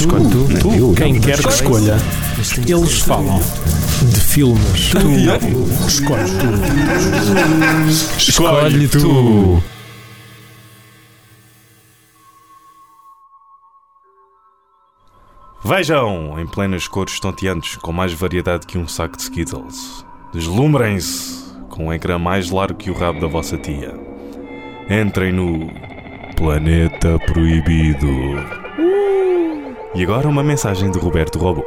Escolhe tu. Tu, eu, Quem eu. quer que escolha, eles falam de filmes. Tu escolhes tu. Escolhe tu. Vejam, em plenas cores estonteantes, com mais variedade que um saco de Skittles. Deslumbrem-se com um ecrã mais largo que o rabo da vossa tia. Entrem no Planeta Proibido. E agora uma mensagem de Roberto Robô.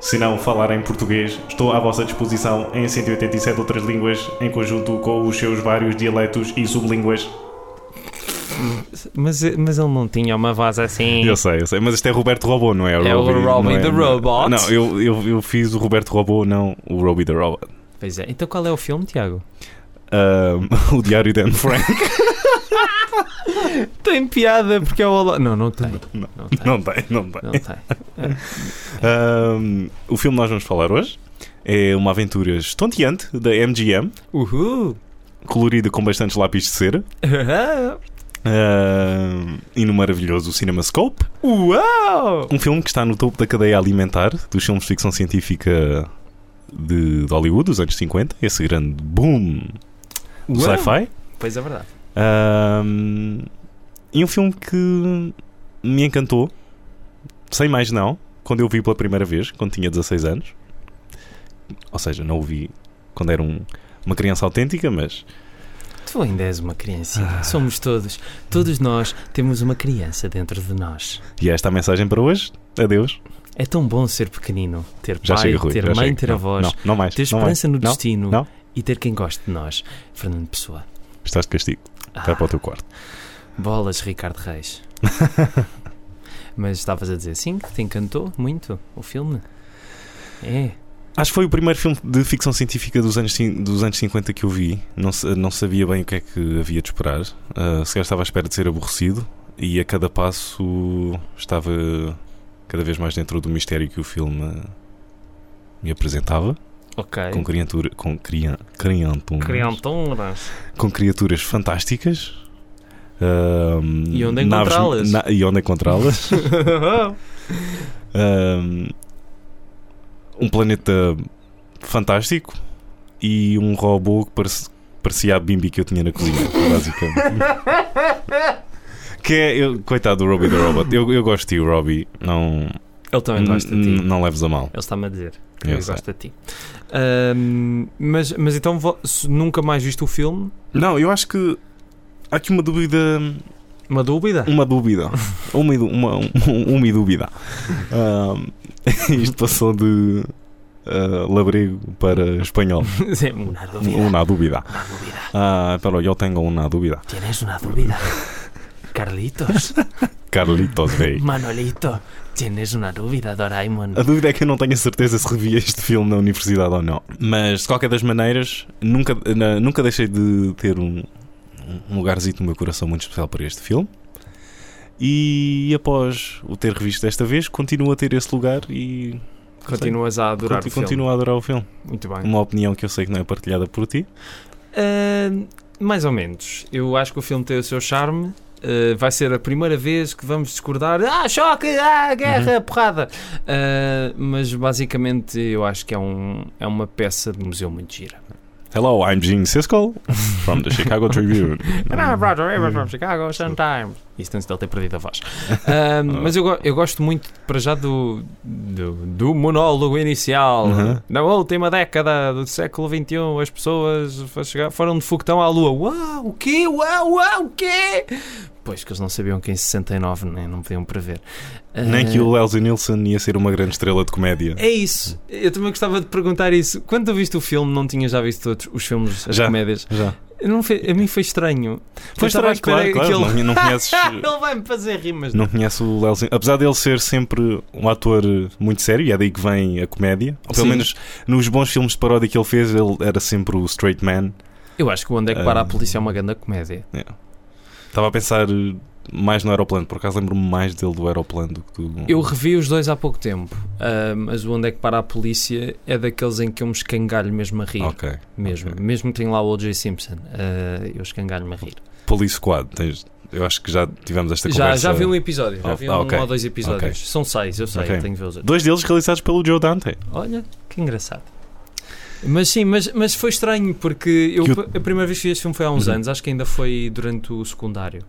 Se não falarem português, estou à vossa disposição em 187 outras línguas, em conjunto com os seus vários dialetos e sublínguas. Mas, mas ele não tinha uma voz assim. Eu sei, eu sei, mas isto é Roberto Robô, não é? É o Robbie- Robbie não the Robot. Não, eu, eu, eu fiz o Roberto Robô, não o Robbie the Robot. Pois é. Então qual é o filme, Tiago? Ahm, o Diário de Anne Frank. Tem piada porque é o. Olo- Não, não tem. Não. Não tem. Não tem, não tem. Não tem. Ahm, o filme que nós vamos falar hoje é uma aventura estonteante da MGM, Uhul! colorida com bastantes lápis de cera, ahm, e no maravilhoso CinemaScope. Uau! Um filme que está no topo da cadeia alimentar dos filmes de ficção científica de, de Hollywood dos anos 50, esse grande boom do sci-fi. Pois é verdade. Ahm, e um filme que me encantou, sem mais não, quando eu vi pela primeira vez, quando tinha 16 anos. Ou seja, não o vi quando era um- uma criança autêntica, mas Tu ainda és uma criancinha. Somos todos. Todos nós temos uma criança dentro de nós. e esta é a mensagem para hoje. Adeus. É tão bom ser pequenino, ter Já pai, chega, Rui. ter mãe, chega. ter avós, Não, não mais. ter não mais. esperança no destino e ter quem goste de nós. Fernando Pessoa. Estás de castigo. Vai Ah, para o teu quarto. bolas, Ricardo Reis. Mas estavas a dizer sim, que te encantou muito o filme. É. Acho que foi o primeiro filme de ficção científica dos anos, dos anos 50 que eu vi. Não, não sabia bem o que é que havia de esperar. Uh, se calhar estava à espera de ser aborrecido. E a cada passo estava cada vez mais dentro do mistério que o filme me apresentava. Ok. Com, criatura, com, crian, crianturas, Crianturas. com criaturas fantásticas. Um, E onde encontrá-las? na- e onde encontrá-las. Um, um planeta fantástico e um robô que parece- parecia a Bimbi que eu tinha na cozinha, basicamente. que é, eu- coitado do Robbie the Robot. Eu, eu gosto de ti, Robbie. Não, Ele também gosta de ti. não leves a mal. Ele está-me a dizer que Eu gosta de ti. Ahm, mas, mas então nunca mais viste o filme? Não, eu acho que há aqui uma dúvida. Uma dúvida? Uma dúvida. Uma, uma, um- uma dúvida. Um, isto passou de uh, labrego para espanhol. Sim, una dúvida. Uma dúvida. Dúvida. Ah, pero yo tengo una dúvida. ¿Tienes una dúvida? Carlitos, Carlitos Rey. Manolito, ¿tienes una dúvida, Doraemon? A dúvida é que eu não tenho a certeza se revi este filme na universidade ou não. Mas, de qualquer das maneiras, nunca, na- nunca deixei de ter um, um lugarzinho no meu coração muito especial para este filme. E após o ter revisto desta vez, continuo a ter esse lugar e Continuas a adorar conti- o filme. continuo a adorar o filme. Muito bem. Uma opinião que eu sei que não é partilhada por ti. Ah, mais ou menos. Eu acho que o filme tem o seu charme. Ah, vai ser a primeira vez que vamos discordar. Ah, choque! Ah, guerra! Porrada! Ah, mas basicamente eu acho que é, um, é uma peça de museu muito gira. Hello, I'm Gene Siskel from the Chicago Tribune. Ah, Roger Ebert from Chicago Sun-Times. Isso antes dele ter perdido a voz. Ah, mas eu, eu gosto muito, para já, do, do, do monólogo inicial. Uhum. Na última década do século XXI, as pessoas foram de foguetão à lua. Uau, o quê? Uau, uau, o quê? Pois que eles não sabiam que em 69 nem, não podiam prever. Nem Ah, que o Leslie Nielsen ia ser uma grande estrela de comédia. É isso. Eu também gostava de perguntar isso. Quando tu viste o filme, não tinhas já visto todos os filmes, as Já. comédias? Já. Não foi- a mim foi estranho. Foi estranho, claro, claro. ele- Não, não conheces. Ele vai-me fazer rimas. Não conhece o Leslie. Apesar dele ser sempre um ator muito sério, e é daí que vem a comédia. Ou pelo Sim. menos nos bons filmes de paródia que ele fez, ele era sempre o straight man. Eu acho que o Onde é que para Ah. a polícia é uma grande comédia. Estava a pensar mais no aeroplano, por acaso lembro-me mais dele do aeroplano do que do. Eu revi os dois há pouco tempo, ah, mas o Onde é que para a polícia é daqueles em que eu me escangalho mesmo a rir. Ok. Mesmo, ok. mesmo que tenha lá o O.J. Simpson, ah, eu escangalho-me a rir. Police Squad, tens, Eu acho que já tivemos esta Já, conversa. já vi um episódio, já Oh, vi ah, um ok. ou dois episódios. Ok. São seis, eu sei, Ok. tenho que ver os outros. Dois deles realizados pelo Joe Dante. Olha, que engraçado. Mas sim, mas, mas foi estranho porque eu, o- a primeira vez que vi este filme foi há uns Uhum. anos, acho que ainda foi durante o secundário.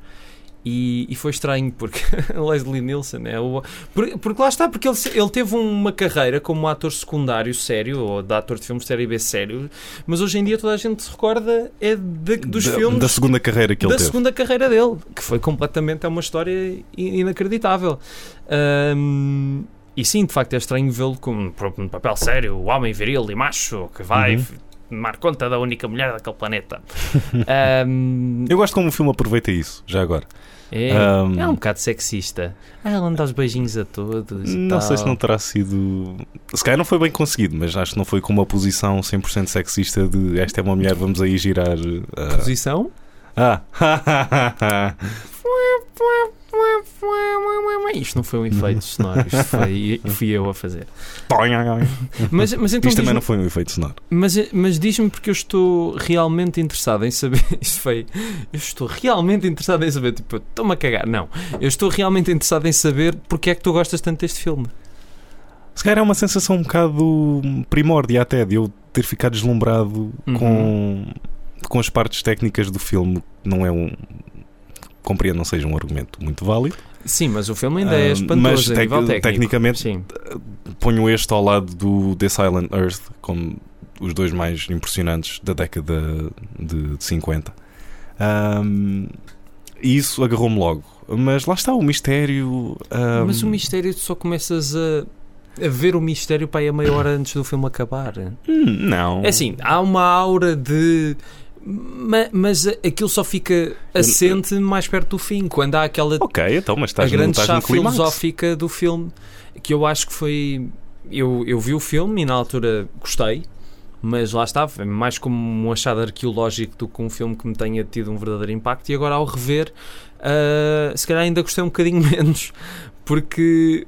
E, e foi estranho porque Leslie Nielsen é o. por- Porque, lá está, porque ele, ele teve uma carreira como ator secundário sério, ou de ator de filmes série B sério, mas hoje em dia toda a gente se recorda é de- dos da, filmes da segunda carreira que ele da teve. segunda carreira dele, que foi completamente é uma história inacreditável. Ahm, e sim, de facto é estranho vê-lo como um papel sério, o homem viril e macho que vai Uhum. tomar conta da única mulher daquele planeta. Ahm, Eu gosto como o filme aproveita isso, já agora. é, Ahm, é um bocado sexista. Ah, ela anda aos beijinhos a todos. e Não sei se não terá sido. Se calhar não foi bem conseguido, mas acho que não foi com uma posição 100% sexista de esta é uma mulher, vamos aí girar. ah, Posição? Ah! Isto não foi um efeito sonoro, isto foi, fui eu a fazer. Mas, mas então Isto também não foi um efeito sonoro. Mas, mas diz-me porque eu estou realmente interessado em saber. Isto foi. Eu estou realmente interessado em saber. Tipo, estou-me a cagar. Não. Eu estou realmente interessado em saber porque é que tu gostas tanto deste filme. Se calhar é uma sensação um bocado primórdia até de eu ter ficado deslumbrado Uhum. com, com as partes técnicas do filme. Não é um. Compreendo, não seja um argumento muito válido. Sim, mas o filme ainda é Ah, espantoso mas tec- tecnicamente- Sim. Ponho este ao lado do The Silent Earth como os dois mais impressionantes da década de, de 50. Ahm, e isso agarrou-me logo. Mas lá está o mistério. ahm, Mas o mistério, tu só começas a. A ver o mistério para aí a meia hora antes do filme acabar. hum, Não. É assim, há uma aura de. Ma- Mas aquilo só fica assente mais perto do fim, quando há aquela Ok, então, mas estás a grande no, chave filosófica do filme que eu acho que foi eu, eu vi o filme e na altura gostei mas lá está, foi mais como um achado arqueológico do que um filme que me tenha tido um verdadeiro impacto e agora ao rever ah, se calhar ainda gostei um bocadinho menos porque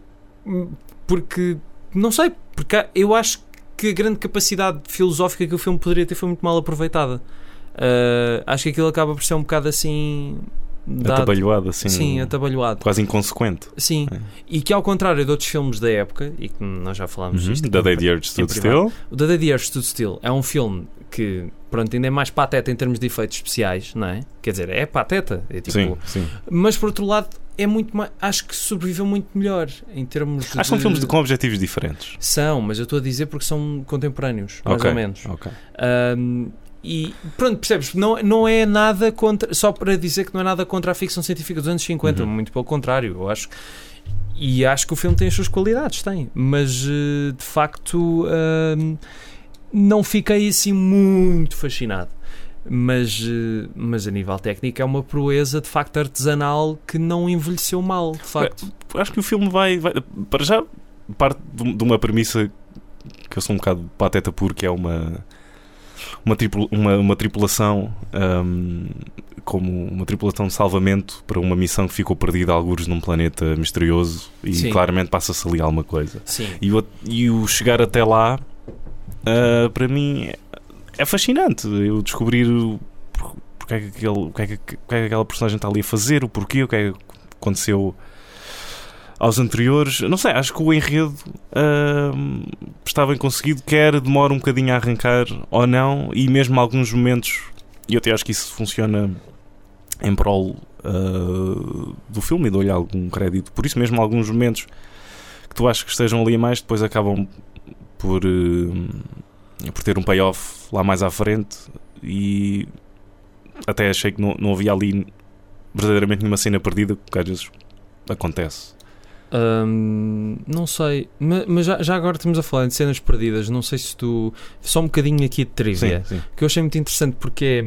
porque não sei, porque eu acho que a grande capacidade filosófica que o filme poderia ter foi muito mal aproveitada Ah, acho que aquilo acaba por ser um bocado assim dado- Atabalhoado, assim. Sim, atabalhoado. Quase inconsequente. Sim. É. E que ao contrário de outros filmes da época, e que nós já falámos Uhum. disto, Da Day the Earth Stood privado. Still. o The Day the Earth Stood Still é um filme que, pronto, ainda é mais pateta em termos de efeitos especiais, não é? Quer dizer, é pateta. É tipo, Sim, sim. Mas por outro lado, é muito mais. Acho que sobreviveu muito melhor em termos Acho que são filmes de- com objetivos diferentes. São, mas eu estou a dizer porque são contemporâneos, mais Ok, ou menos. Ahm, e pronto, percebes? Não, não é nada contra. Só para dizer que não é nada contra a ficção científica dos anos 50, Uhum. muito pelo contrário. Eu acho. E acho que o filme tem as suas qualidades, tem. Mas eh, de facto ahm, não fiquei assim muito fascinado. Mas, eh, mas a nível técnico é uma proeza de facto artesanal que não envelheceu mal, de facto. Acho que o filme vai. vai- para já, parte de de uma premissa que eu sou um bocado pateta porque é uma. Uma, tripula- uma, uma tripulação ahm, como uma tripulação de salvamento para uma missão que ficou perdida a algures num planeta misterioso e Sim. claramente passa-se ali alguma coisa Sim. e o, e o chegar até lá ah, para mim é, fascinante eu descobrir o- por- porque é que, aquele, o que é que, o que é que aquela personagem está ali a fazer, o porquê, o que é que aconteceu aos anteriores. Não sei, acho que o enredo está bem conseguido, quer demora um bocadinho a arrancar ou não, e mesmo alguns momentos, e eu até acho que isso funciona em prol ah, do filme e dou-lhe algum crédito. Por isso mesmo alguns momentos que tu achas que estejam ali a mais, depois acabam por, eh, por ter um payoff lá mais à frente e até achei que não, não havia ali verdadeiramente nenhuma cena perdida, porque às vezes acontece. Hum, não sei, Ma- mas, já, já agora estamos a falar de cenas perdidas. Não sei se tu. Só um bocadinho aqui de trivia. sim. que eu achei muito interessante porque,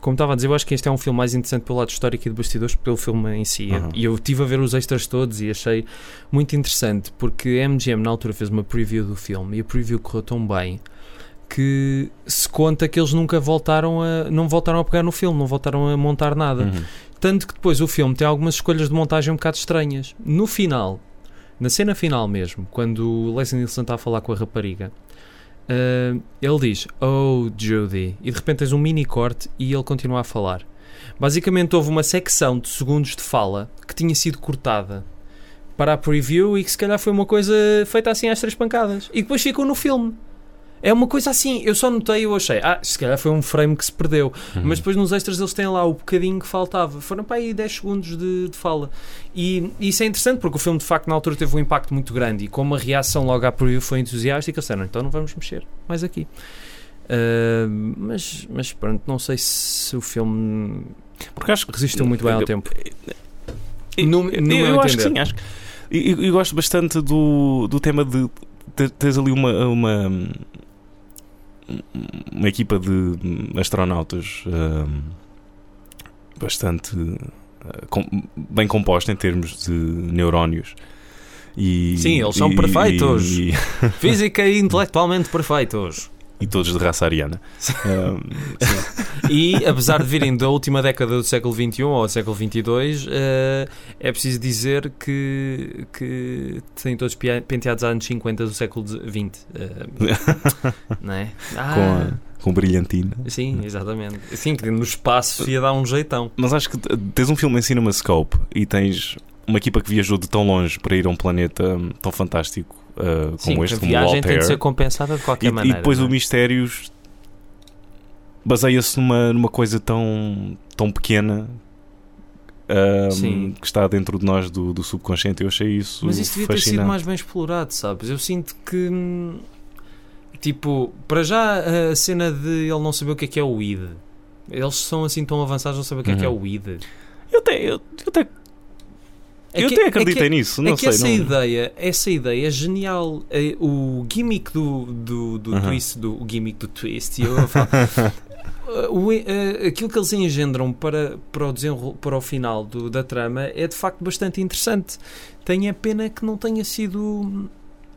como estava a dizer, eu acho que este é um filme mais interessante pelo lado histórico e de bastidores pelo filme em si. Uhum. E eu estive a ver os extras todos e achei muito interessante porque a MGM na altura fez uma preview do filme e a preview correu tão bem que se conta que eles nunca voltaram a não voltaram a pegar no filme, não voltaram a montar nada. Uhum. Tanto que depois o filme tem algumas escolhas de montagem um bocado estranhas. No final, na cena final mesmo, quando o Leslie Nielsen está a falar com a rapariga, ah, ele diz Oh Judy, e de repente tens um mini corte e ele continua a falar. Basicamente houve uma secção de segundos de fala que tinha sido cortada para a preview e que se calhar foi uma coisa feita assim às três pancadas. E depois ficou no filme. É uma coisa assim, eu só notei, eu achei, ah, se calhar foi um frame que se perdeu. Uhum. Mas depois nos extras eles têm lá o bocadinho que faltava. Foram para aí 10 segundos de, de fala. E isso é interessante porque o filme de facto na altura teve um impacto muito grande e como a reação logo à preview foi entusiástica, eles disseram, então não vamos mexer mais aqui. Ah, mas, mas pronto, não sei se o filme Porque acho que resistiu muito bem ao tempo. Eu, No- no eu, meu eu acho que sim, acho que- e eu, eu gosto bastante do, do tema de teres ali uma, uma, uma equipa de astronautas hum, bastante uh, com- bem composta em termos de neurónios. E, Sim, eles são e- perfeitos. E, Física e intelectualmente perfeitos. E todos de raça ariana. Hum, E apesar de virem da última década do século XXI ou do século XXII, eh, é preciso dizer que, que têm todos penteados a anos 50 do século XX. eh, não é? Ah, com, a, com brilhantina. Sim, exatamente. Sim, que no espaço ia dar um jeitão. Mas acho que tens um filme em CinemaScope e tens uma equipa que viajou de tão longe para ir a um planeta hum, tão fantástico uh, como Sim, este, a como viagem tem de ser compensada de qualquer E, maneira. e depois não o é? Mistérios baseia-se numa, numa coisa tão, tão pequena hum, Sim. que está dentro de nós do, do subconsciente. Eu achei isso Mas isso devia ter sido fascinante. mais bem explorado, sabes? Eu sinto que. hum, Tipo, para já a cena de ele não saber o que é que é o ID. Eles são assim tão avançados, não sabem o que é que é Uhum. o ID. Eu até, eu, eu até, É eu que- até é que- acreditei nisso. Não é sei. essa não... ideia, essa ideia é genial. É, o gimmick do, do, do Uhum. twist, do, o gimmick do twist, eu a falar, Uh, o- uh, aquilo que eles engendram para, para, o, para o final do- da trama é de facto bastante interessante. Tenho a pena que não tenha sido.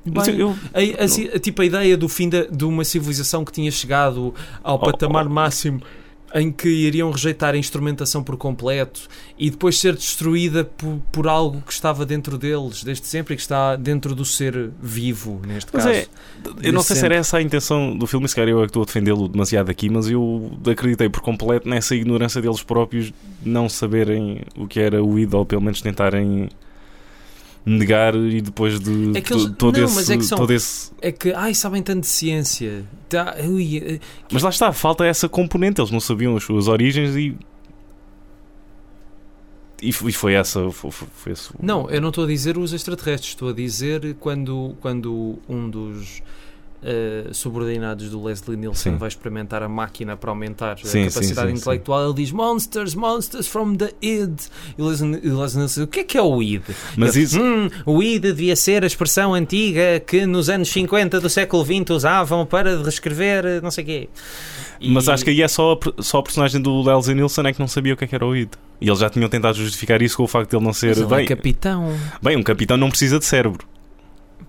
Bem- eu- a, a a- tipo a ideia do fim da- de uma civilização que tinha chegado ao Oh, patamar oh. máximo em que iriam rejeitar a instrumentação por completo e depois ser destruída por, por algo que estava dentro deles desde sempre e que está dentro do ser vivo, neste Mas caso. é, eu não sei se sempre. era essa a intenção do filme, se calhar eu é que estou a defendê-lo demasiado aqui, mas eu acreditei por completo nessa ignorância deles próprios não saberem o que era o ou pelo menos tentarem negar e depois de É que eles- to- todo, não, esse, é que são- todo esse. É que, ai, sabem tanto de ciência. Tá, ui, eh, Mas lá está, falta essa componente, eles não sabiam as suas origens e. E foi essa. Foi, foi- esse Não, eu não estou a dizer os extraterrestres, estou a dizer quando, quando um dos eh, subordinados do Leslie Nielsen Sim. vai experimentar a máquina para aumentar Sim, a capacidade sim, intelectual, ele diz Monsters, monsters from the id. E o Leslie, Leslie Nielsen, o que é que é o id? Mas Ele, isso. "Hum, o id devia ser a expressão antiga que nos anos 50 do século XX usavam para reescrever eh, não sei o quê. E- Mas acho que aí é só, a só o personagem do Leslie Nielsen é que não sabia o que, é que era o ID. E eles já tinham tentado justificar isso com o facto de ele não ser. Mas ele é Bem, capitão. bem, um capitão não precisa de cérebro.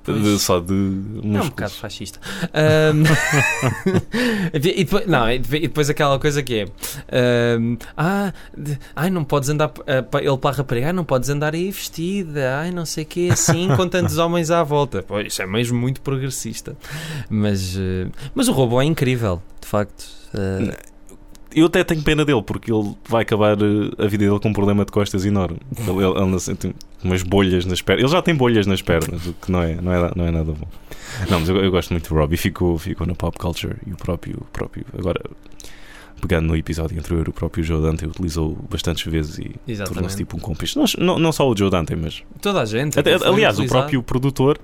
De- só de É um músculos. bocado fascista. Ahm, e depois, não, e depois- aquela coisa que é ahm, ah, de- ai, não podes andar pa- ele para a rapariga, "Ai, não podes andar aí vestida, ai, não sei o que, assim, com tantos homens à volta. Pois, isso é mesmo muito progressista. Mas, eh, mas o robô é incrível, de facto. Ah, Eu até tenho pena dele, porque ele vai acabar eh, a vida dele com um problema de costas enorme. Ele, ele assim, tem umas bolhas nas pernas. Ele já tem bolhas nas pernas, o que não é, não é, não é nada bom. Não, mas eu, eu gosto muito do Robbie. Ficou, ficou na pop culture e o próprio, o próprio. Agora, pegando no episódio anterior, o próprio Joe Dante utilizou bastantes vezes e tornou-se tipo um cúmplice. Não, não, só o Joe Dante, mas Toda a gente. Até- aliás, o próprio produtor,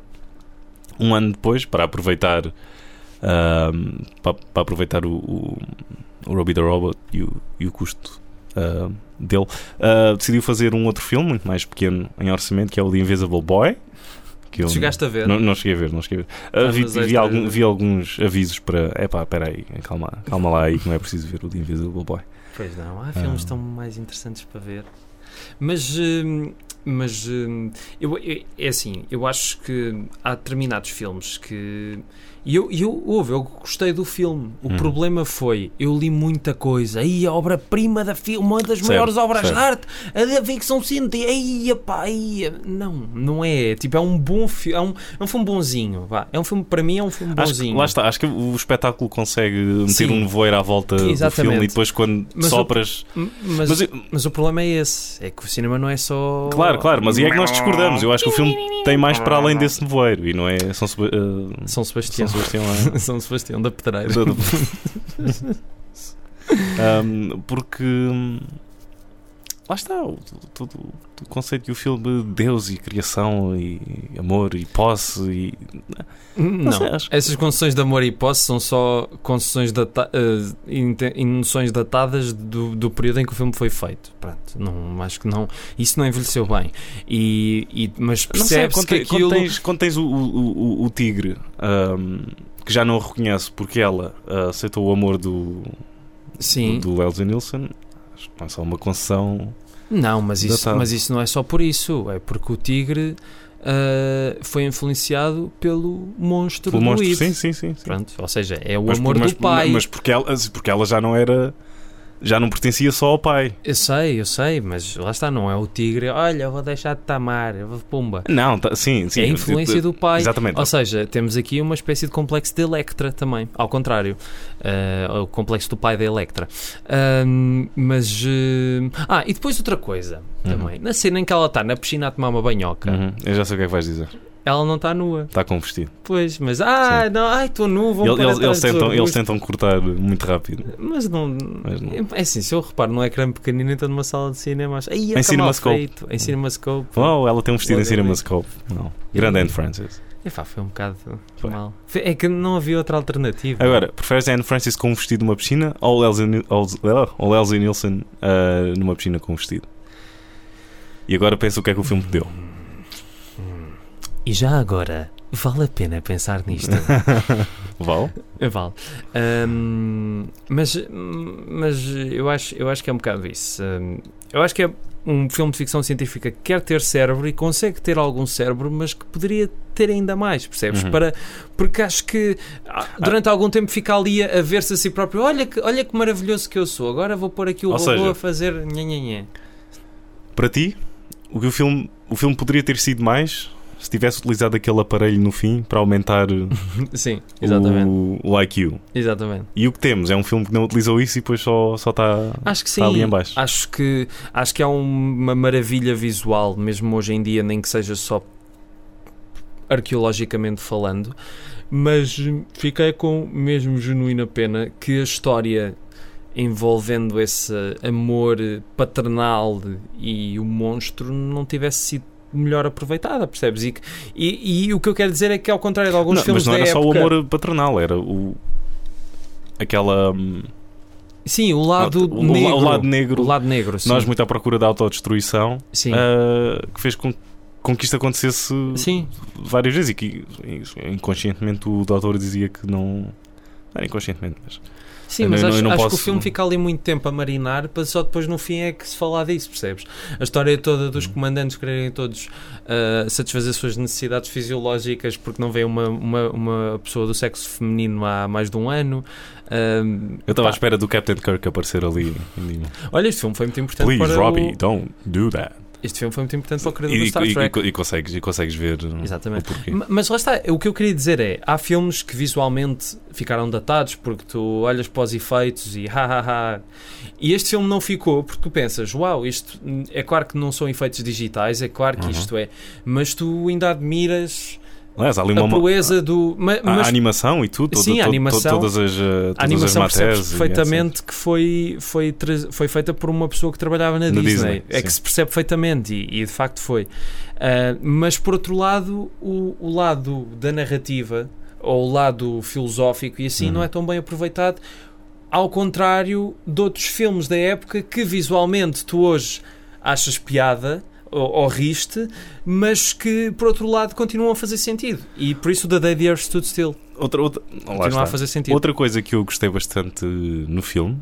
um ano depois, para aproveitar ahm, para, para aproveitar o, o, o Robbie the Robot e o, e o custo ah, dele, ah, decidiu fazer um outro filme, muito mais pequeno em orçamento, que é o The Invisible Boy. Que eu Chegaste a ver? não, não cheguei a ver, não cheguei a ver. Ah, vi, vi, algum- vi alguns avisos para. Epá, espera aí, calma, calma lá aí que não é preciso ver o The Invisible Boy. Pois não, há filmes tão mais interessantes para ver. Mas, hum, mas hum, eu, eu- é assim, eu acho que há determinados filmes que. E eu, eu, houve, eu gostei do filme. O Hum. problema foi, eu li muita coisa. Aí a obra-prima da filme, uma das Certo, maiores obras certo. de arte, a da ficção científica. Aí, pá, aí. Não, não é. Tipo, é um bom filme. É um, é um filme bonzinho. Vá. É um filme, para mim, é um filme Acho que, bonzinho. lá está, acho que o espetáculo consegue meter Sim. um nevoeiro à volta do Exatamente. filme e depois quando Mas o- sopras. M- Mas, Mas mas, eu- o problema é esse: é que o cinema não é só. Claro, claro, mas e é que nós discordamos. Eu acho que o filme tem mais para além desse nevoeiro e não é São, São Sebastião. São Sebastião é- São Sebastião da Pedreira. Um, porque hum, lá está o, todo o conceito do filme de Deus e criação e amor e posse e Não, sei, acho que- essas concessões de amor e posse são só concessões data inte- e noções datadas do, do período em que o filme foi feito. Pronto, não, acho que não. Isso não envelheceu bem. E, e- mas não sei, quando, que tem- quando aquilo. tens, quando tens o, o, o- o tigre um, que já não o reconhece porque ela uh, aceitou o amor do, Sim, do Elsa Nilsson acho que não é só uma concessão não, mas isso, mas isso não é só por isso. É porque o tigre eh, foi influenciado pelo monstro pelo do monstro sim, sim, sim, sim. Pronto, ou seja, é o Mas, amor por- mas, do pai. mas porque, ela, porque ela já não era já não pertencia só ao pai Eu sei, eu sei, mas lá está, não é o tigre. Olha, eu vou deixar de tamar, pumba. não, tá- sim, sim é a influência do pai. exatamente Ou seja, temos aqui uma espécie de complexo de Electra também, ao contrário. Ah, o complexo do pai da Electra. Ahm, mas. eh, ah, e depois outra coisa Uhum. também. Na cena em que ela está na piscina a tomar uma banhoca, Uhum, eu já sei o que é que vais dizer ela não está nua. está com um vestido Pois, mas. Ah, Sim. não, ai, estou nu, vou Ele- eles, eles tentam, eles tentam cortar muito rápido Mas não, Mas não. É assim, se eu reparo num ecrã pequenino, então numa sala de cinema, acho, aí Em é CinemaScope. Em CinemaScope. Oh, ela tem um vestido em. CinemaScope. Não. Grande Anne Francis. Epá, foi um bocado Foi. mal. É que não havia outra alternativa. Agora, preferes a Anne Francis com um vestido numa piscina ou Elsie, ou Elsie Nielsen ah, numa piscina com um vestido? E agora pensa o que é que o filme deu. E já agora, vale a pena pensar nisto. Val? vale. Ahm, mas, mas eu, acho, eu acho que é um bocado isso. Ahm, eu acho que é um filme de ficção científica que quer ter cérebro e consegue ter algum cérebro, mas que poderia ter ainda mais, percebes? Uhum. Para, porque acho que ah, durante algum tempo fica ali a, a ver-se a si próprio: olha que, olha que maravilhoso que eu sou, agora vou pôr aqui o Ou robô seja, a fazer nha, nha, nha. Para ti, o, que o, filme, o filme poderia ter sido mais se tivesse utilizado aquele aparelho no fim para aumentar Sim, o, o IQ. exatamente. E o que temos é um filme que não utilizou isso e depois só, só está, Acho que sim. está ali em baixo. Acho que, acho que há uma maravilha visual, mesmo hoje em dia, nem que seja só arqueologicamente falando, mas fiquei com mesmo genuína pena que a história envolvendo esse amor paternal e o monstro não tivesse sido melhor aproveitada, percebes? E, e, e o que eu quero dizer é que ao contrário de alguns Não, filmes mas não era só o época- amor paternal, era o. aquela. hum, Sim, o lado o, negro. o lado negro. O lado negro, sim. Nós muito à procura da autodestruição sim. ah, que fez com, com que isto acontecesse sim, várias vezes e que inconscientemente o doutor dizia que não. Não era inconscientemente, mas. Sim, mas não- acho, não acho que posso- o filme fica ali muito tempo a marinar para só depois no fim é que se falar disso, percebes? A história toda dos comandantes quererem todos ah, satisfazer as suas necessidades fisiológicas porque não vem uma, uma, uma pessoa do sexo feminino há mais de um ano. Ah, Eu estava à espera do Captain Kirk aparecer ali. Olha, este filme foi muito importante Please, Robbie, o... don't do that. Este filme foi muito importante para o criador do E, Star e- Trek. e- e consegues, e consegues ver Exatamente. o porquê. Ma- Mas lá está, o que eu queria dizer é: há filmes que visualmente ficaram datados porque tu olhas para os efeitos e ha ha ha. E este filme não ficou porque tu pensas: uau, isto hum, é claro que não são efeitos digitais, é claro que Uhum. isto é, mas tu ainda admiras Aliás, há ali a uma. proeza do. ma- a, mas a animação e tudo, Sim, a todo- animação- todas as, uh, a todas animação as percebes perfeitamente que foi, foi, foi feita por uma pessoa que trabalhava na, Na Disney. Disney, É sim. que se percebe perfeitamente e, e de facto foi. Ah, mas por outro lado, o, o lado da narrativa ou o lado filosófico e assim Uhum. não é tão bem aproveitado. Ao contrário de outros filmes da época que visualmente tu hoje achas piada ou, ou riste, mas que por outro lado continuam a fazer sentido. E por isso The Day the Earth Stood Still Outra, outra, continua a fazer sentido. Outra coisa que eu gostei bastante no filme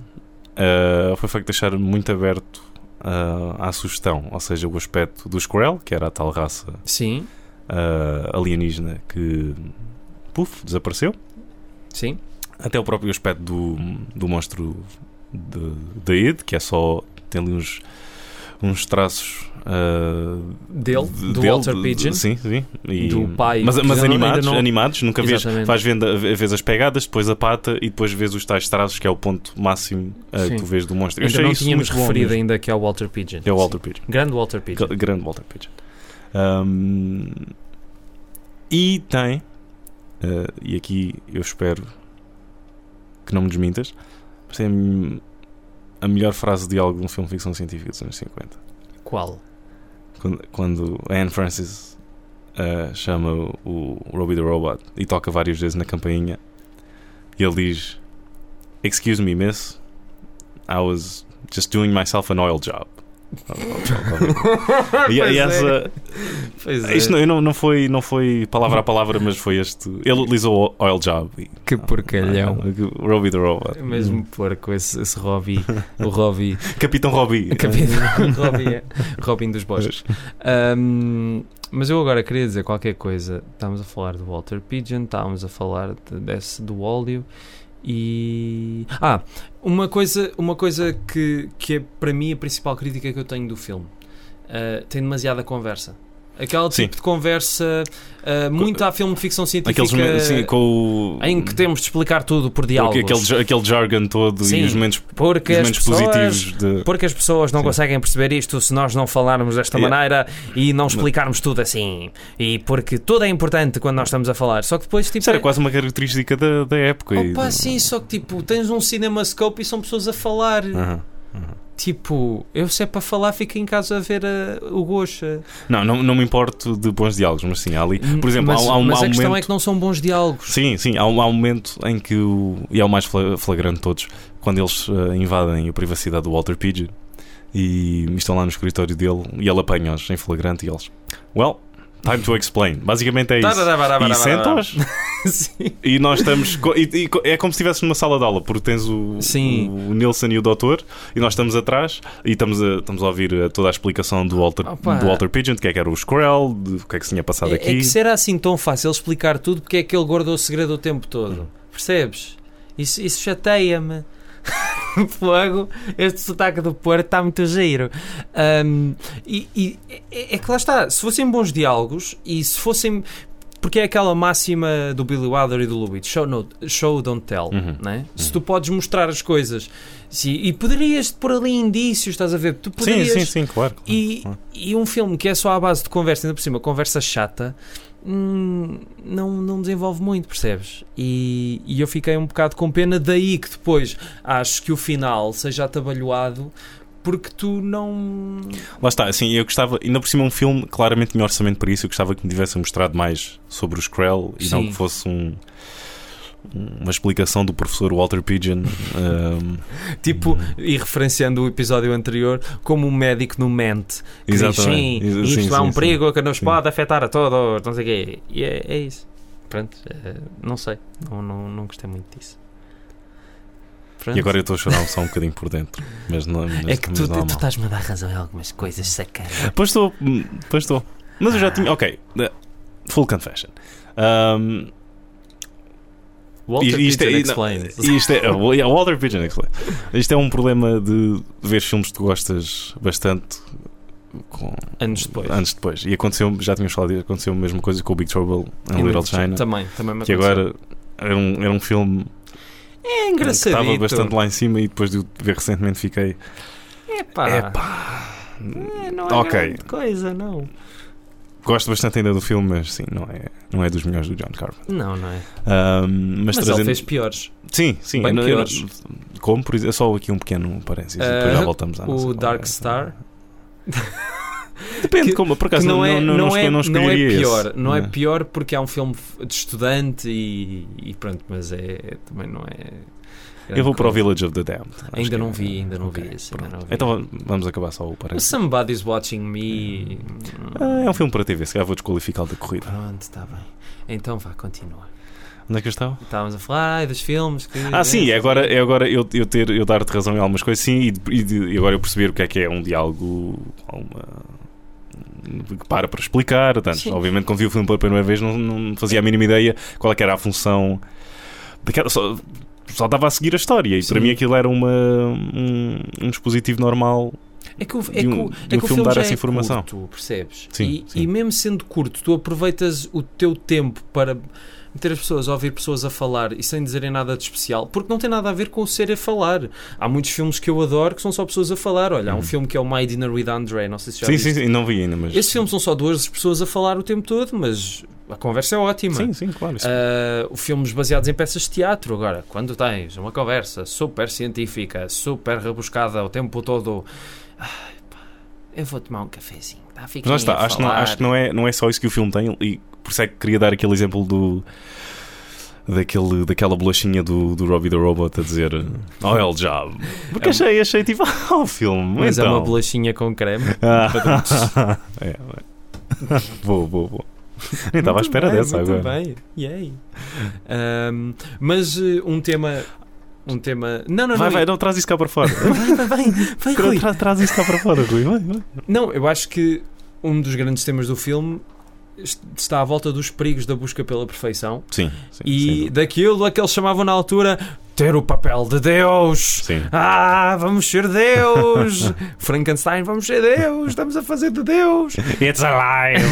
uh, foi o facto de deixar muito aberto ah, à sugestão, ou seja, o aspecto do Squirrel, que era a tal raça Sim, ah, alienígena que, puf, desapareceu, sim. até o próprio aspecto do, do monstro de Id, que é só, tem ali uns, uns traços ah, Dele, de- do dele, Walter Pigeon. Sim, sim. E- Do pai, Mas, mas animados, não- animados, nunca vês, vais vendo, vês as pegadas, depois a pata e depois vês os tais traços, que é o ponto máximo ah, que tu vês do monstro. Eu Ainda não tínhamos bom referido ainda que é o Walter Pigeon. É o Walter Pigeon. Grande Walter Pigeon. Gra- Grande Walter Pigeon. Um, e tem, uh, e aqui eu espero que não me desmintas, mas tem a melhor frase de diálogo de um filme de ficção científica dos anos 50. Qual? Quando, a Anne Francis uh, chama o, o Robbie the Robot e toca várias vezes na campainha e ele diz: Excuse me, miss, I was just doing myself an oil job. E, Pois e é. essa, Pois é. isto não, não, não foi, não foi palavra a palavra, mas foi este. Ele utilizou o oil job. E, Que porcalhão. Ah, Robbie the Robot. É mesmo porco esse, esse Robbie. O Robbie. Capitão Robbie. Capitão Robin, é. Robin dos bosques. Ahm, mas eu agora queria dizer qualquer coisa. Estávamos a falar do Walter Pigeon, estávamos a falar de- desse do óleo e. Ah, uma coisa, uma coisa que, que é para mim a principal crítica que eu tenho do filme. Ah, tem demasiada conversa. Aquele Sim. tipo de conversa ah, muito à filme de ficção científica Aqueles assim, com o. em que temos de explicar tudo por diálogos. Aquele, aquele jargon todo Sim, e os momentos, porque os momentos pessoas positivos de. porque as pessoas não Sim. conseguem perceber isto se nós não falarmos desta Yeah. maneira e não explicarmos tudo assim. E porque tudo é importante quando nós estamos a falar. Só que depois, tipo. Isso era quase uma característica da, da época. e Opa, do- sim, só que tipo, tens um cinemascope e são pessoas a falar. Tipo, eu se é para falar, fico em casa a ver a- o Gosha. Não, não, não me importo de bons diálogos, mas sim, há ali. Por exemplo, mas, há, há um, mas há a um questão momento. é que não são bons diálogos. Sim, sim, há um, há um momento em que o. E é o mais fla- flagrante de todos, quando eles eh, invadem a privacidade do Walter Pigeon e estão lá no escritório dele e ele apanha-os em flagrante e eles. Well, time to explain. Basicamente é isso. E senta-os Sim. e nós estamos. E, e é como se estivesse numa sala de aula, porque tens o, Sim. o Nilsson e o doutor e nós estamos atrás e estamos a, estamos a ouvir eh, toda a explicação do Walter, Opa. do Walter Pigeon, de que é que era o Squirrel, de o que é que se tinha passado É, aqui. é que será assim tão fácil explicar tudo porque é que ele guardou o segredo o tempo todo. Hum. Percebes? Isso, isso chateia-me. Fogo, este sotaque do Porto está muito giro. Ahm, e e é, é que lá está, se fossem bons diálogos e se fossem. Porque é aquela máxima do Billy Wilder e do Lubitsch: show, no, show don't tell. Uhum. Né? Se tu podes mostrar as coisas se, e poderias pôr ali indícios, estás a ver? Tu Sim, poderias, sim, sim, claro. e, claro. e um filme que é só à base de conversa, ainda por cima, conversa chata, hum, não, não desenvolve muito, percebes? E, e eu fiquei um bocado com pena, daí que depois acho que o final seja atabalhoado porque tu não. Lá está, assim, eu gostava, ainda por cima um filme claramente tinha orçamento para isso, eu gostava que me tivessem mostrado mais sobre o Skrell e não Sim. que fosse um, uma explicação do professor Walter Pigeon. um, Tipo, e referenciando o episódio anterior, como um médico no mente. Que diz, sim, Exatamente. Isto sim, é um sim. perigo que nos pode afetar a todos, não sei o quê. E é, é isso. Pronto, é, não sei. Não, não, não gostei muito disso. Pronto. e agora eu estou a chorar só um bocadinho por dentro. Mas não, mas, É que tu, tu estás-me a dar razão em algumas coisas, sacana. Pois estou, hum, pois estou. Mas eu já tinha. Ok, uh, full confession. Um, Walter isto é- Pigeon não, explains. Isto é, uh, yeah, Walter Pigeon explains. Isto é um problema de ver filmes que tu gostas bastante com- Anos depois. Anos depois. E aconteceu, já tínhamos falado, aconteceu a mesma coisa com o Big Trouble in Little China. Também, também me Que agora era um, era um filme É que engraçadito. estava bastante lá em cima e depois de o ver recentemente fiquei. Epá. Epá. É, não é Ok. grande coisa, não. Gosto bastante ainda do filme, mas sim, não é, não é dos melhores do John Carpenter. Não, não é. Ahm, mas Mas, trazendo... ele fez piores. Sim, sim. bem eu não- eu piores. como, por exemplo, é só aqui um pequeno parênteses e depois já voltamos à nossa O conversa. Dark Star. Depende, que- como, por acaso não, é, não, não, não, é, não, não é escolheria esse. pior. Não é Não. pior porque é um filme de estudante e, e pronto, mas é, também não é. Eu vou para o. Village of the Damned. Ainda não é- vi, ainda não vi esse. Ainda pronto. não vi. Então vamos acabar só o parênteses. Somebody's Watching Me. Ah, é um filme para TV, se calhar vou desqualificá-lo da corrida. Pronto, está bem. Então vá, continua. Onde é que eu estava? Estávamos a falar ai, dos filmes. Que, Ah, sim, é agora, é agora eu, eu, ter, eu dar-te razão em algumas coisas, sim, e, e e agora eu perceber o que é que é um diálogo. Uma, que para para explicar. Portanto, Sim. obviamente, quando vi o filme pela primeira vez, não, não fazia a mínima ideia qual é que era a função daquela. Só, só estava a seguir a história, e Sim. para mim aquilo era uma, um, um dispositivo normal. É que o, de é que o, é um que o filme dar essa é informação. curto, percebes? Sim, e, sim. e mesmo sendo curto, tu aproveitas o teu tempo para meter as pessoas a ouvir pessoas a falar e sem dizerem nada de especial, porque não tem nada a ver com o ser a falar. Há muitos filmes que eu adoro que são só pessoas a falar. Olha, há um Uhum. filme que é o My Dinner with Andre, não sei se já Sim, sim, viste. sim, não vi ainda, mas. Esses filmes são só duas pessoas a falar o tempo todo, mas a conversa é ótima. Sim, sim, claro. isso- Uh, filmes baseados em peças de teatro. Agora, quando tens uma conversa super científica, super rebuscada o tempo todo, ai, pá, eu vou tomar um cafezinho. Tá, fiquem Mas está, acho que, não, acho que não, é, não é só isso que o filme tem, e por isso é que queria dar aquele exemplo do. Daquele, daquela bolachinha do, do Robbie the Robot a dizer Oil Job. Porque É achei, achei tipo, ah, o filme. Mas então. é uma bolachinha com creme. Ah. é, é. Vou, vou, vou. Nem estava à espera bem, dessa muito agora. bem. Yay. Um, mas uh, um tema. Um tema. Não, não, Vai, não. vai, não, traz isso cá para fora. vai, vai, vai, vai, Rui. Tra, traz isso cá para fora, Rui. Vai, vai. Não, eu acho que um dos grandes temas do filme est- está à volta dos perigos da busca pela perfeição Sim, sim. e daquilo a que eles chamavam na altura ter o papel de Deus. Sim. Ah, vamos ser Deus! Frankenstein, vamos ser Deus! Estamos a fazer de Deus! It's alive!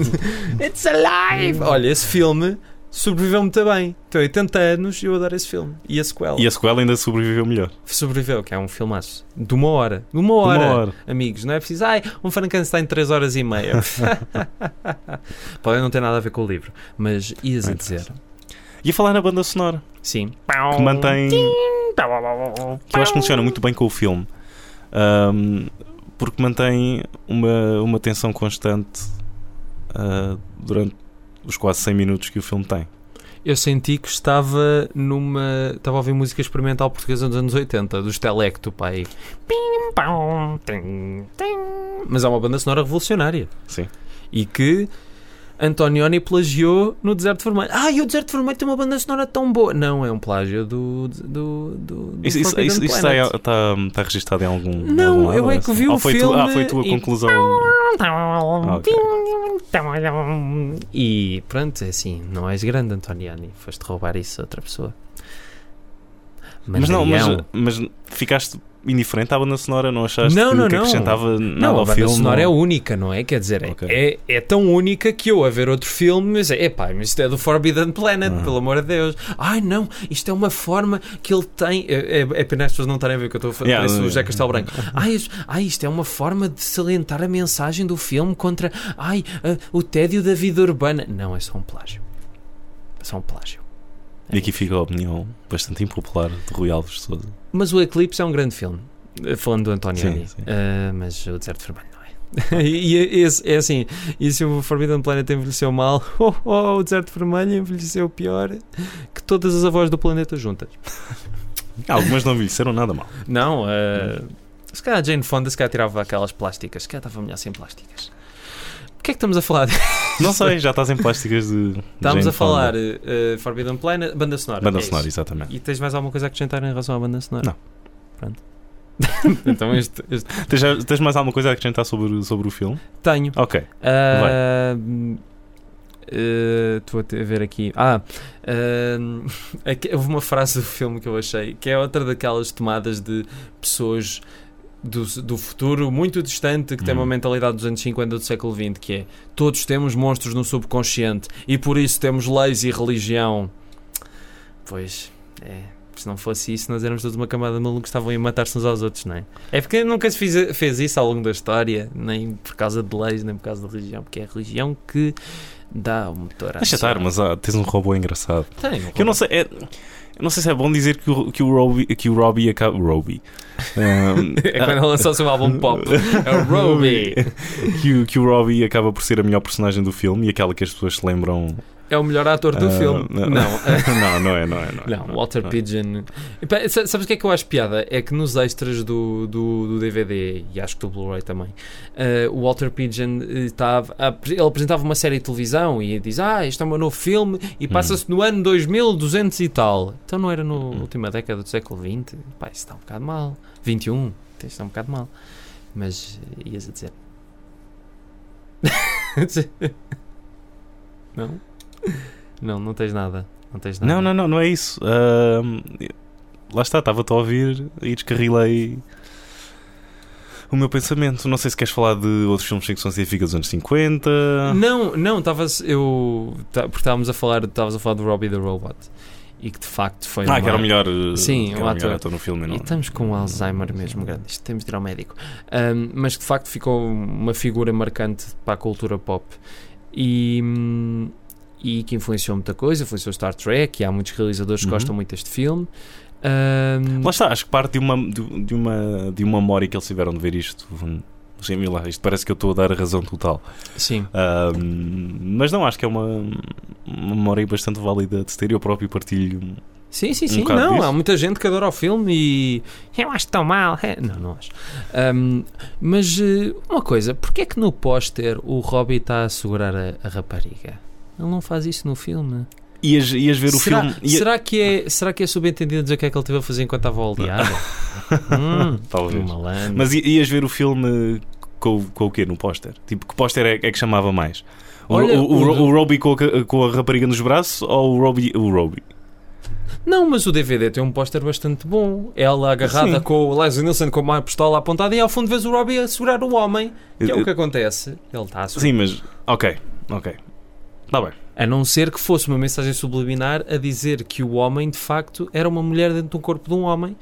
It's alive! Olha, esse filme sobreviveu muito bem. Tem 80 anos e eu adoro esse filme. E a sequela. e a sequela ainda sobreviveu melhor. Sobreviveu, que é um filmaço. De uma hora. De uma hora. Uma hora. Amigos, não é preciso. Ai, um Frankenstein de 3 horas e meia. Pode não ter nada a ver com o livro. Mas ias a dizer. E a falar na banda sonora, Sim. que mantém. que eu acho que funciona muito bem com o filme. Ahm, porque mantém uma, uma tensão constante ah, durante os quase 100 minutos que o filme tem. Eu senti que estava numa. Estava a ouvir música experimental portuguesa dos anos 80, dos Telecto, pai. Mas é uma banda sonora revolucionária. Sim. E que Antonioni plagiou no Deserto Vermelho. Ah, e o Deserto Vermelho tem uma banda sonora tão boa. Não, é um plágio do. do, do, do Isso, isso, está, está, está registado em algum. Não, algum eu é que vi o Ou foi tu- filme ah, foi a tua e- conclusão. Ah, ok. E pronto, é assim, não és grande, Antoniani. Foste roubar isso a outra pessoa. Mas não, mas, mas ficaste indiferente à banda sonora, não achaste Não, que, não, que não. acrescentava nada Não, a ao banda filme? sonora é única, não é? Quer dizer, é- Ok. é, é tão única que eu a ver outro filme, mas é pá, mas isto é do Forbidden Planet, Ah. pelo amor de Deus. Ai não, isto é uma forma que ele tem. É, é, é pena as pessoas não estarem a ver o que eu estou a fazer, Yeah, parece o não- José Castelo Branco. Ai, ai, isto é uma forma de salientar a mensagem do filme contra ai, ah, o tédio da vida urbana. Não, é só um plágio. É só um plágio. E aqui fica a opinião bastante impopular de Rui Alves de Souza. Mas o Eclipse é um grande filme, eh, falando do Antonioni. Sim, sim. Ah, mas o Deserto Vermelho não é. e e esse, é assim, e se o Forbidden Planet envelheceu mal, oh, oh, o Deserto Vermelho envelheceu pior que todas as avós do planeta juntas. Algumas não envelheceram nada mal. Não, ah, se calhar a Jane Fonda se calhar tirava aquelas plásticas, se calhar estava melhor sem plásticas. O que é que estamos a falar? Não sei, já estás em plásticas de. Estamos Jane a falar eh, Forbidden Planet, banda sonora. Banda é isso. sonora, exatamente. E tens mais alguma coisa a acrescentar em relação à banda sonora? Não. Pronto. então este, este- Tens, tens mais alguma coisa a acrescentar sobre, sobre o filme? tenho. Ok. Eh, Estou a te- a ver aqui. Ah, ah, aqui- houve uma frase do filme que eu achei que é outra daquelas tomadas de pessoas do, do futuro muito distante que tem Hum. uma mentalidade dos anos 50 do século XX que é todos temos monstros no subconsciente e por isso temos leis e religião. Pois, é. Se não fosse isso, nós éramos todos uma camada de malucos que estavam a matar-se uns aos outros, não é? É porque nunca se fiz, fez isso ao longo da história, nem por causa de leis, nem por causa de religião, porque é a religião que dá o motor à Deixa estar, mas ah, tens um robô engraçado. Tem, Que eu não sei. É, não sei se é bom dizer que o, que o, Robbie, que o Robbie acaba. Robbie. Um, É quando ele lançou o seu álbum pop. É o Robbie. que, o- que o Robbie acaba por ser a melhor personagem do filme e aquela que as pessoas se lembram É o melhor ator do Ah, filme. não. Não. não, não é, não é. Não, é, Não, Walter não. Pigeon. Sa- Sabes o que é que eu acho piada? É que nos extras do, do, do DVD e acho que do Blu-ray também, eh, o Walter Pigeon eh, estava. a- ele apresentava uma série de televisão e diz: Ah, este é o meu novo filme e passa-se no ano 2200 e tal. Então não era na última década do século XX? Pá, isso está um bocado mal. 21, isto está um bocado mal. Mas eh, ias a dizer. não? Não, não tens nada. Não tens nada. Não, não, não, não é isso. Ahm, lá está, estava-te a ouvir e descarrilei o meu pensamento. Não sei se queres falar de outros filmes de ficção científica dos anos 50. Não, não, estavas. Eu. porque estávamos a falar. Estavas a falar do Robbie the Robot. E que de facto foi. Ah, uma- que era o melhor, Sim, o ator. ator no filme. E Não. estamos com um Alzheimer mesmo grande. Isto temos de ir ao médico. Ahm, mas que de facto ficou uma figura marcante para a cultura pop. E. E que influenciou muita coisa, influenciou Star Trek, e há muitos realizadores que Uhum. gostam muito deste filme. Ahm, Lá está, acho que parte de uma, de, de uma, de uma memória que eles tiveram de ver isto. Sim, lá, isto parece que eu estou a dar a razão total. sim, Ahm, mas não, acho que é uma, uma memória bastante válida de ter. Eu próprio partilho. Sim, sim, um sim. bocado não, disso. há muita gente que adora o filme e eu acho tão mal. É, Não, não acho. Ahm, mas eh, uma coisa, porquê é que no póster o Robbie está a segurar a, a rapariga? Ele não faz isso no filme. Ias, ias ver o será, filme. ia- será, que é, será que é subentendido dizer o que é que ele esteve a fazer enquanto estava a aldear? hum, Talvez. Mas ias ver o filme com, com o quê no póster? Tipo, que póster é, é que chamava mais? O, Olha, o, o, o- o Robbie com a, com a rapariga nos braços ou o Robbie? O Robbie? Não, mas o DVD tem um póster bastante bom. Ela agarrada Sim. com o Leslie Nielsen com uma pistola apontada e ao fundo vês o Robbie a segurar o homem. Que é o que acontece. Ele está a segurar. Sim, mas. Ok, ok. Está bem. A não ser que fosse uma mensagem subliminar a dizer que o homem, de facto, era uma mulher dentro de um corpo de um homem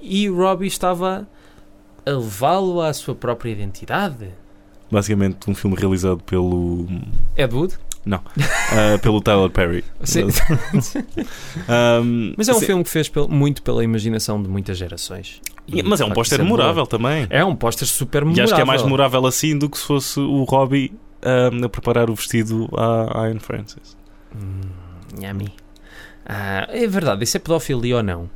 e o Robbie estava a levá-lo à sua própria identidade. Basicamente, um filme realizado pelo. Ed Wood? ah, pelo Tyler Perry. Sim. Ahm, Mas é um sim. filme que fez pel- muito pela imaginação de muitas gerações. E, Mas é um póster é memorável também. É um póster super E memorável. acho que é mais memorável assim do que se fosse o Robbie ahm, a preparar o vestido à à Anne Francis. Hum, yummy. Ah, é verdade, isso é pedofilia ou não?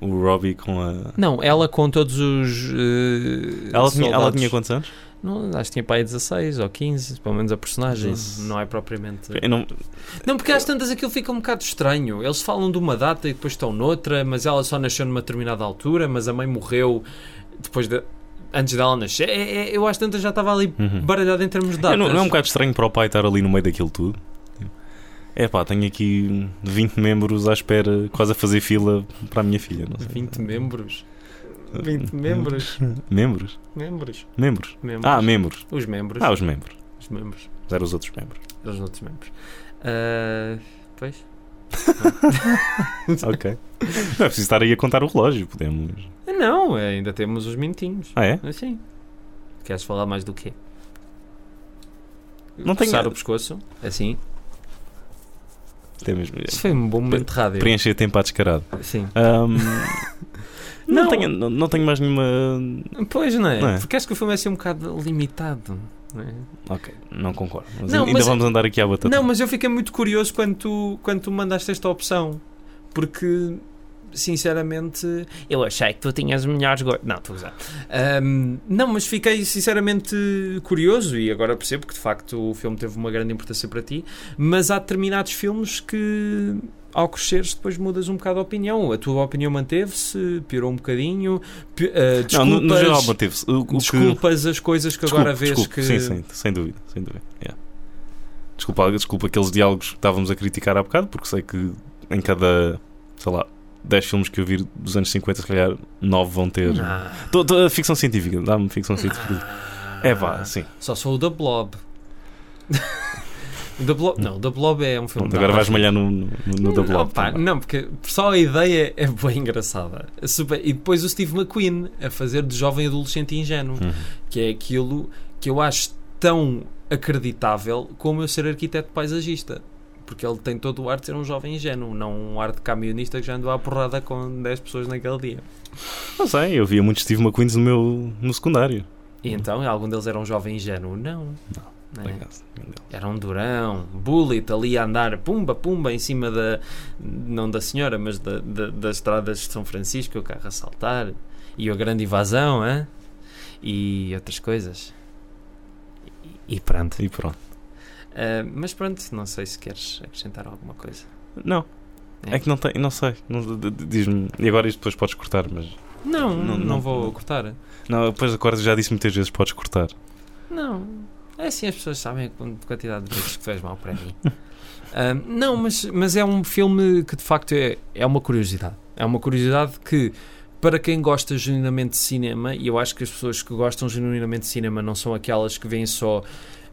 O Robbie com a. Não, ela com todos os. eh, Ela tinha, ela tinha quantos anos? Não, acho que tinha pai 16 ou 15, pelo menos a personagem. Nossa. Não é propriamente. Eu não, Não, porque às tantas aquilo fica um bocado estranho. Eles falam de uma data e depois estão noutra, mas ela só nasceu numa determinada altura, mas a mãe morreu depois de. Antes dela nascer, É, é, eu às tantas já estava ali Uhum. baralhado em termos de datas. não, não é um bocado estranho para o pai estar ali no meio daquilo tudo? É pá, tenho aqui 20 membros à espera, quase a fazer fila para a minha filha. Não sei. 20 membros. 20 membros. Membros? Membros. Membros? Ah, membros. Os membros. Ah, os membros. Os membros. Eram os outros membros. Os outros membros. Ah, pois. Ok. Não é preciso estar aí a contar o relógio, podemos. Não, ainda temos os minutinhos. Ah, é? Assim. Queres falar mais do quê? Não tenho- Coçar o pescoço, assim. Temos. Isso foi um bom momento de rádio. Preencher tempo à descarado. Sim. Ahm, não, Não. tenho, não, não tenho mais nenhuma. Pois não é? Não é? Porque acho que o filme é assim um bocado limitado. Não, é? Ok, não concordo. Mas ainda mas- vamos andar aqui à batata. não, mas eu fiquei muito curioso quando tu, quando tu mandaste esta opção. Porque, sinceramente, eu achei que tu tinhas os melhores gostos. Não, estou a usar. não, mas fiquei sinceramente curioso e agora percebo que de facto o filme teve uma grande importância para ti. Mas há determinados filmes que. Ao cresceres, depois mudas um bocado a opinião. A tua opinião manteve-se, piorou um bocadinho. pi- ah, Não, desculpas, no, no geral manteve-se. O- o que- desculpas as coisas que Desculpe, agora vês desculpe. que. Sim, sim, sem dúvida, sem dúvida. yeah. Desculpa, desculpa aqueles diálogos que estávamos a criticar há bocado, porque sei que em cada, sei lá, 10 filmes que eu vi dos anos 50, se calhar 9 vão ter. Ah. Tô- tô- ficção científica, dá-me ficção científica. É vá, sim. Só sou o da Blob. The Blob. Não, The Blob é um filme. Agora vais malhar no, no, no Não, Blob. também. não, porque só a ideia é bem engraçada. É super- E depois o Steve McQueen a fazer de jovem adolescente ingênuo, Uhum. que é aquilo que eu acho tão acreditável como eu ser arquiteto paisagista. Porque ele tem todo o ar de ser um jovem ingênuo, não um ar de camionista que já andou à porrada com 10 pessoas naquele dia. Não sei, eu via muitos Steve McQueens no meu no secundário. E então, algum deles era um jovem ingênuo? Não. Por É. era um durão, bullet ali a andar, pumba, pumba, em cima da, não da senhora, mas da, da- das estradas de São Francisco, o carro a saltar, e a grande invasão, hein? e outras coisas. E, e pronto. E pronto. Ah, mas pronto, não sei se queres acrescentar alguma coisa. Não. É que não tem, não sei. Diz-me. E agora isto depois podes cortar, mas. Não, Não, não, não- vou não. cortar. Não, depois agora já disse muitas vezes podes cortar. Não, é assim as pessoas sabem a quan- quantidade de vezes que tu és mau para mim. Ah, não, mas, mas é um filme que de facto é, é uma curiosidade. É uma curiosidade que, para quem gosta genuinamente de cinema, e eu acho que as pessoas que gostam genuinamente de cinema não são aquelas que veem só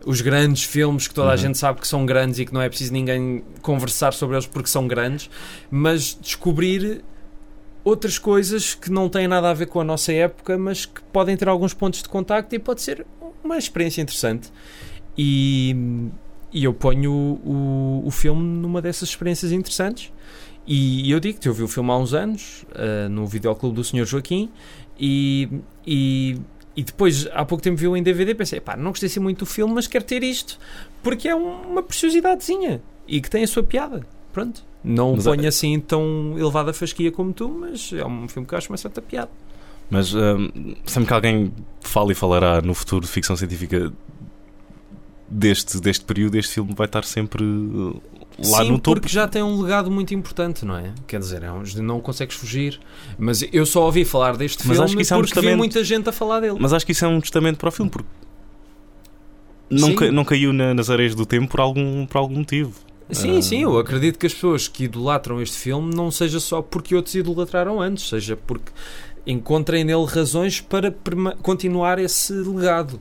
os grandes filmes que toda a Uhum. gente sabe que são grandes e que não é preciso ninguém conversar sobre eles porque são grandes, mas descobrir outras coisas que não têm nada a ver com a nossa época, mas que podem ter alguns pontos de contacto e pode ser uma experiência interessante. E, e eu ponho o, o, o filme numa dessas experiências interessantes. E eu digo-te, eu vi o filme há uns anos, ah, no videoclube do Sr. Joaquim, e, e, e depois, há pouco tempo, viu em DVD e pensei, pá, não gostei assim muito do filme, mas quero ter isto, porque é um- uma preciosidadezinha e que tem a sua piada. Pronto. Não Mas, ponho eh, assim tão elevada fasquia como tu, mas é um filme que eu acho uma certa piada. Mas hum, sempre que alguém fala e falará no futuro de ficção científica deste, deste período, este filme vai estar sempre lá Sim, no topo. porque já tem um legado muito importante, não é? Quer dizer, é não consegues fugir. Mas eu só ouvi falar deste Mas filme acho que isso é um porque vi muita gente a falar dele. Mas acho que isso é um testamento para o filme, porque não, ca- não caiu na- nas areias do tempo por algum, por algum motivo. Sim, Ah. sim, eu acredito que as pessoas que idolatram este filme não seja só porque outros idolatraram antes, seja porque encontrem nele razões para continuar esse legado.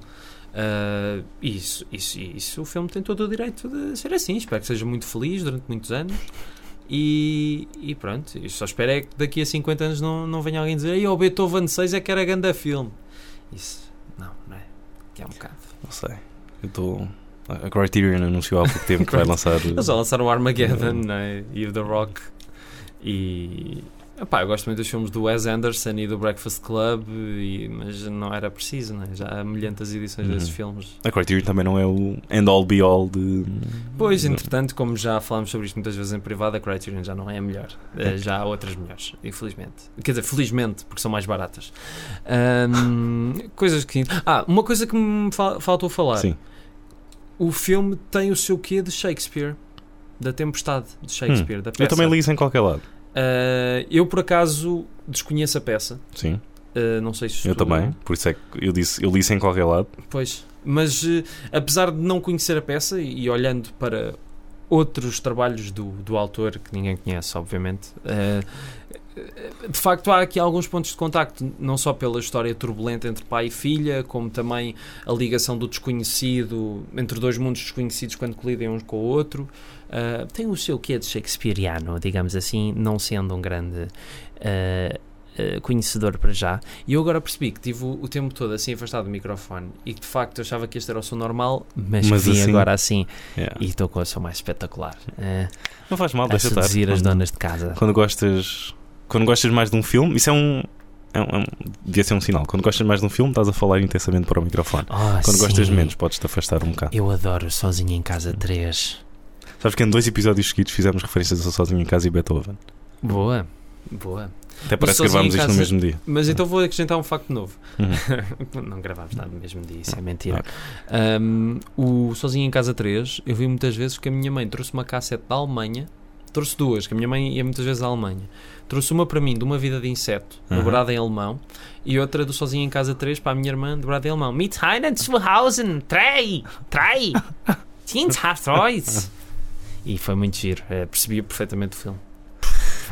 Ah, isso, isso, isso, o filme tem todo o direito de ser assim. Espero que seja muito feliz durante muitos anos. E, e pronto, eu só espero é que daqui a 50 anos não, não venha alguém dizer Ei, o Beethoven 6 é que era grande filme. Isso, não, não é? Que é um bocado. Não sei. Eu estou. A Criterion anunciou há pouco tempo que vai lançar. Eles já lançaram o Armageddon né? e o The Rock. E. Epá, eu gosto muito dos filmes do Wes Anderson e do Breakfast Club, e- mas não era preciso, né? já há milhentas edições Uhum. desses filmes. A Criterion também não é o end all be all de. Pois, entretanto, como já falámos sobre isto muitas vezes em privado, a Criterion já não é a melhor. Eh, Já há outras melhores, infelizmente. Quer dizer, felizmente, porque são mais baratas. Ahm, coisas que. Ah, uma coisa que me fal- faltou falar. Sim. O filme tem o seu quê de Shakespeare. Da tempestade de Shakespeare, da peça. Eu também li isso em qualquer lado. Uh, eu, por acaso, desconheço a peça. Sim. Uh, não sei se Eu tu- também. Por isso é que eu disse, eu li isso em qualquer lado. Pois. Mas, uh, apesar de não conhecer a peça e, e olhando para outros trabalhos do, do autor, que ninguém conhece, obviamente, de facto há aqui alguns pontos de contacto, não só pela história turbulenta entre pai e filha, como também a ligação do desconhecido, entre dois mundos desconhecidos quando colidem uns com o outro. Uh, tem o seu quê de shakespeariano, digamos assim, não sendo um grande uh, uh, conhecedor para já. E eu agora percebi que tive o, o tempo todo assim afastado do microfone e que de facto eu achava que este era o som normal, mas, Mas vim assim- agora assim Yeah. e estou com o som mais espetacular. Uh, Não faz mal, deixa estar. seduzir as Quando- donas de casa. Quando gostas. Quando gostas mais de um filme, isso é um. É um, é um devia ser um sinal. Quando gostas mais de um filme, estás a falar intensamente para o microfone. Oh, Quando gostas sim. menos, podes-te afastar um bocado. Eu adoro Sozinho em Casa 3. Sabes que em dois episódios seguidos fizemos referências a Sozinho em Casa e Beethoven. Boa, boa. Até parece que gravámos isto no mesmo dia. Mas então vou acrescentar um facto novo. Uhum. não gravámos nada no mesmo dia, isso é mentira. Um, o Sozinho em Casa 3, eu vi muitas vezes que a minha mãe trouxe uma cassete da Alemanha, trouxe duas, que a minha mãe ia muitas vezes à Alemanha. Trouxe uma para mim de uma vida de inseto, Uhum. dobrada em alemão, e outra do Sozinho em Casa 3 para a minha irmã, dobrada em alemão. Mit Heinen zu Hausen, drei, drei, Diensthaftreuz. E foi muito giro, é, percebi perfeitamente o filme.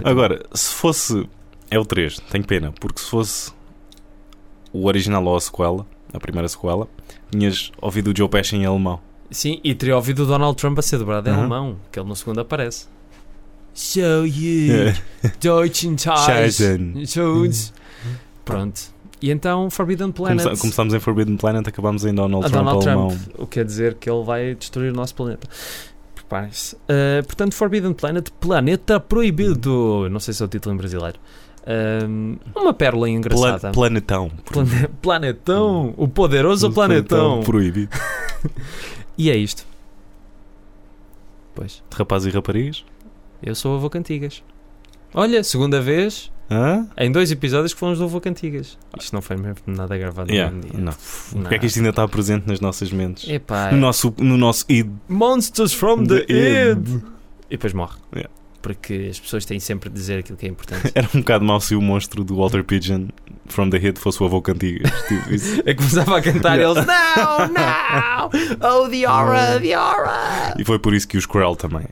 Agora, se fosse. É o 3, tenho pena, porque se fosse o original ou a sequela, a primeira sequela, tinhas ouvido o Joe Pesci em alemão. Sim, e teria ouvido o Donald Trump a ser dobrado em Uhum. alemão, que ele no segundo aparece. So you, Deutschen Ties. Scheißen. Schultz. Pronto. E então Forbidden Planet. Começa- Começámos em Forbidden Planet, acabámos em Donald Trump Donald alemão. Trump. O que quer dizer que ele vai destruir o nosso planeta. Uh, portanto, Forbidden Planet, Planeta Proibido. Não sei se é o título em brasileiro. Um, uma pérola Pla- engraçada. planetão. Plane- Planetão. O poderoso planetão. Proibido. E é isto. Pois. De rapazes e raparigas? Eu sou o avô Cantigas. Olha, segunda vez Hã? em dois episódios que fomos do avô Cantigas. Isto não foi mesmo nada gravado Yeah, no dia. não. Porque é que isto ainda está presente nas nossas mentes? Epá, No nosso, no nosso id. Monsters from the, The id. E depois morre. Yeah. Porque as pessoas têm sempre de dizer aquilo que é importante. Era um bocado mau se o monstro do Walter Pigeon from the Head fosse o avô Cantigas. Tipo, isso. É que começava a cantar e eles Não, não! Oh, the aura, the aura! E foi por isso que os Krell também.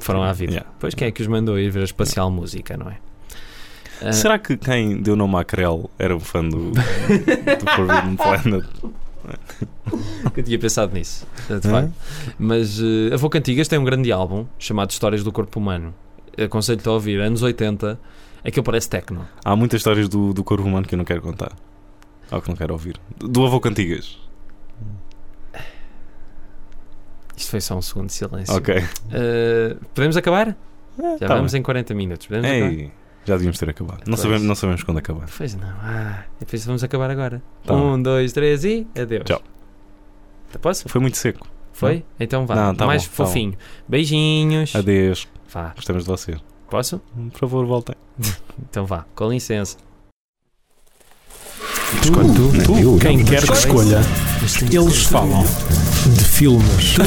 Foram à vida. Yeah. Pois quem é que os mandou ir ver a espacial música, não é? Ah, Será que quem deu nome à Krell era um fã do, do Forbidden Planet? eu tinha pensado nisso. de facto. Mas uh, Avô Cantigas tem um grande álbum chamado Histórias do Corpo Humano. Aconselho-te a ouvir, anos 80. Aquilo parece techno. Há muitas histórias do, do corpo humano que eu não quero contar. Ou que não quero ouvir. Do avô Cantigas. Isto foi só um segundo de silêncio. Ok. Uh, podemos acabar? Já tá vamos bem. em 40 minutos. Podemos acabar? Já devíamos ter acabado. Não sabemos, não sabemos quando acabar. Pois não. Ah, depois vamos acabar agora. Tá um, dois, três e adeus. Tchau. Posso? Foi muito seco. Foi? Então vá. Não, tá Mais bom, tá fofinho. Beijinhos. Adeus. Vá. Gostamos de vocês. Posso? Por favor, voltem. Então vá. Com licença. Escolhe tu, Tu, tu, quem quer que escolha. Eles falam de filmes. Tu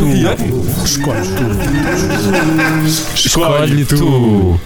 escolhe tu. Escolhe tu.